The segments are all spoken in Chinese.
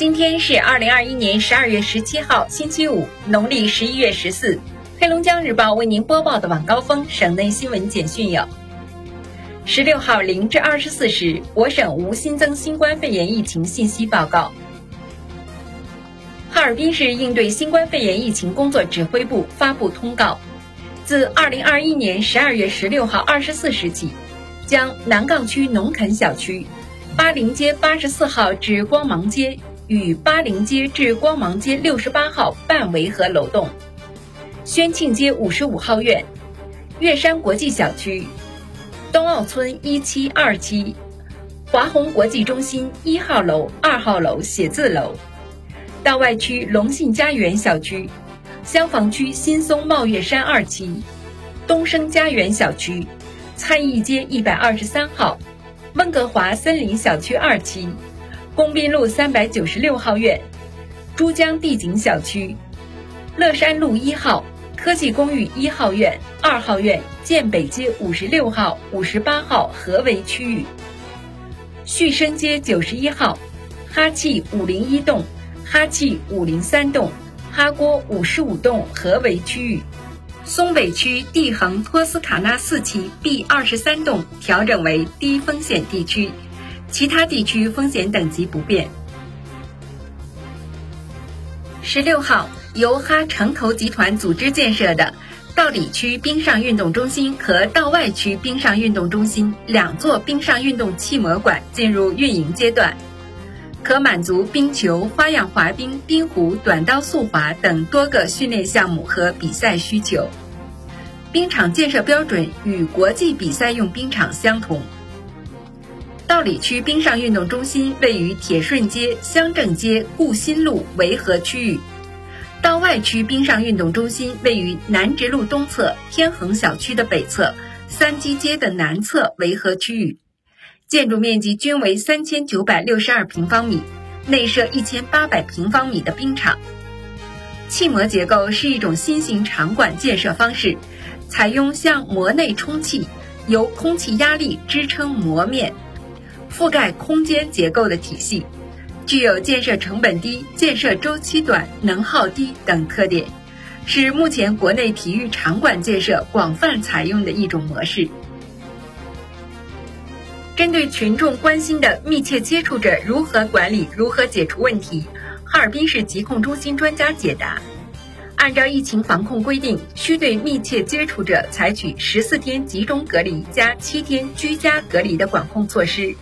今天是二零二一年十二月十七号，星期五，农历十一月十四。黑龙江日报为您播报的晚高峰省内新闻简讯有：十六号零至二十四时，我省无新增新冠肺炎疫情信息报告。哈尔滨市应对新冠肺炎疫情工作指挥部发布通告，自二零二一年十二月十六号二十四时起，将南岗区农垦小区、巴陵街八十四号至光芒街。与巴陵街至光芒街六十八号半围合楼栋，宣庆街五十五号院，岳山国际小区，东奥村一期、二期，华宏国际中心一号楼、二号楼写字楼，道外区龙信家园小区，消防区新松茂岳山二期，东升家园小区，参议街一百二十三号，温哥华森林小区二期。工滨路三百九十六号院，珠江帝景小区，乐山路一号科技公寓一号院、二号院，建北街五十六号、五十八号合围区域，旭升街九十一号，哈气五零一栋、哈气五零三栋、哈锅五十五栋合围区域，松北区地恒托斯卡纳四期 B 二十三栋调整为低风险地区。其他地区风险等级不变。十六号，由哈城投集团组织建设的道里区冰上运动中心和道外区冰上运动中心两座冰上运动气模馆进入运营阶段，可满足冰球、花样滑冰、冰壶、短道速滑等多个训练项目和比赛需求。冰场建设标准与国际比赛用冰场相同。道里区冰上运动中心位于铁顺街、乡政街、顾新路围合区域；道外区冰上运动中心位于南直路东侧天恒小区的北侧三基街的南侧围合区域，建筑面积均为三千九百六十二平方米，内设一千八百平方米的冰场。气膜结构是一种新型场馆建设方式，采用向膜内充气，由空气压力支撑膜面。覆盖空间结构的体系，具有建设成本低、建设周期短、能耗低等特点，是目前国内体育场馆建设广泛采用的一种模式。针对群众关心的密切接触者如何管理、如何解除问题，哈尔滨市疾控中心专家解答：按照疫情防控规定，需对密切接触者采取十四天集中隔离加七天居家隔离的管控措施。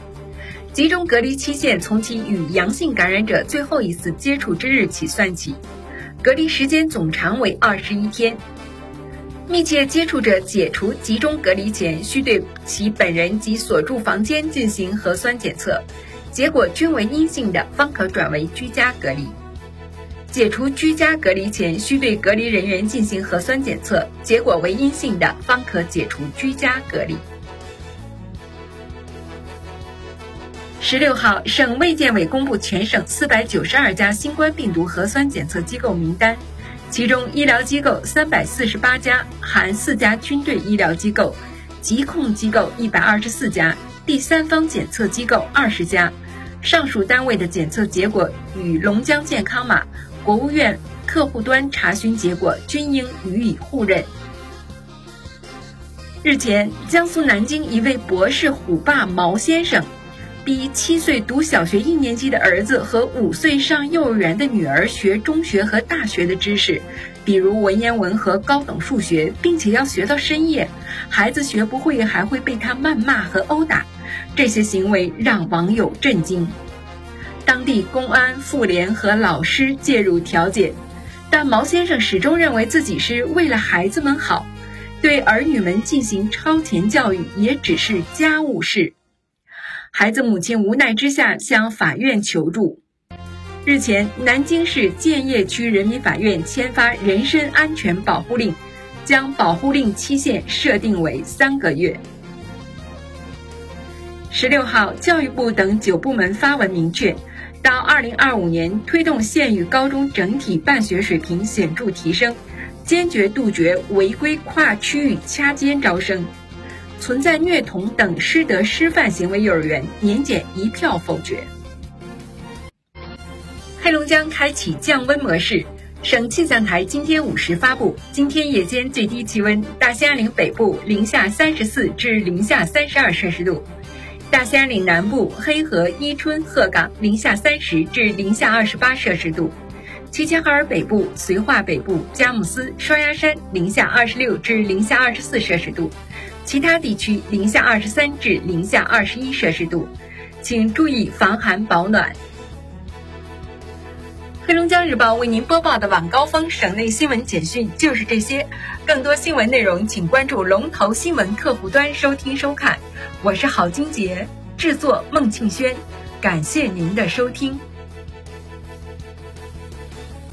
集中隔离期限从其与阳性感染者最后一次接触之日起算起，隔离时间总长为二十一天。密切接触者解除集中隔离前，需对其本人及所住房间进行核酸检测，结果均为阴性的，方可转为居家隔离。解除居家隔离前，需对隔离人员进行核酸检测，结果为阴性的，方可解除居家隔离。十六号，省卫健委公布全省四百九十二家新冠病毒核酸检测机构名单，其中医疗机构三百四十八家，含四家军队医疗机构；疾控机构一百二十四家，第三方检测机构二十家。上述单位的检测结果与龙江健康码、国务院客户端查询结果均应予以互认。日前，江苏南京一位博士虎爸毛先生。逼七岁读小学一年级的儿子和五岁上幼儿园的女儿学中学和大学的知识，比如文言文和高等数学，并且要学到深夜。孩子学不会还会被他谩骂和殴打，这些行为让网友震惊。当地公安、妇联和老师介入调解，但毛先生始终认为自己是为了孩子们好，对儿女们进行超前教育也只是家务事。孩子母亲无奈之下向法院求助。日前，南京市建邺区人民法院签发人身安全保护令，将保护令期限设定为三个月。十六号，教育部等九部门发文明确，到二零二五年推动县域高中整体办学水平显著提升，坚决杜绝违规跨区域掐尖招生。存在虐童等师德师范行为幼儿园年检一票否决。黑龙江开启降温模式。省气象台今天五时发布，今天夜间最低气温：大兴安岭北部零下三十四至零下三十二摄氏度，大兴安岭南部黑河、伊春、鹤岗零下三十至零下二十八摄氏度，齐齐哈尔北部、绥化北部、佳木斯、双鸭山零下二十六至零下二十四摄氏度，其他地区零下二十三至零下二十一摄氏度，请注意防寒保暖。黑龙江日报为您播报的晚高峰省内新闻简讯就是这些，更多新闻内容请关注龙头新闻客户端收听收看。我是郝金杰，制作孟庆轩，感谢您的收听。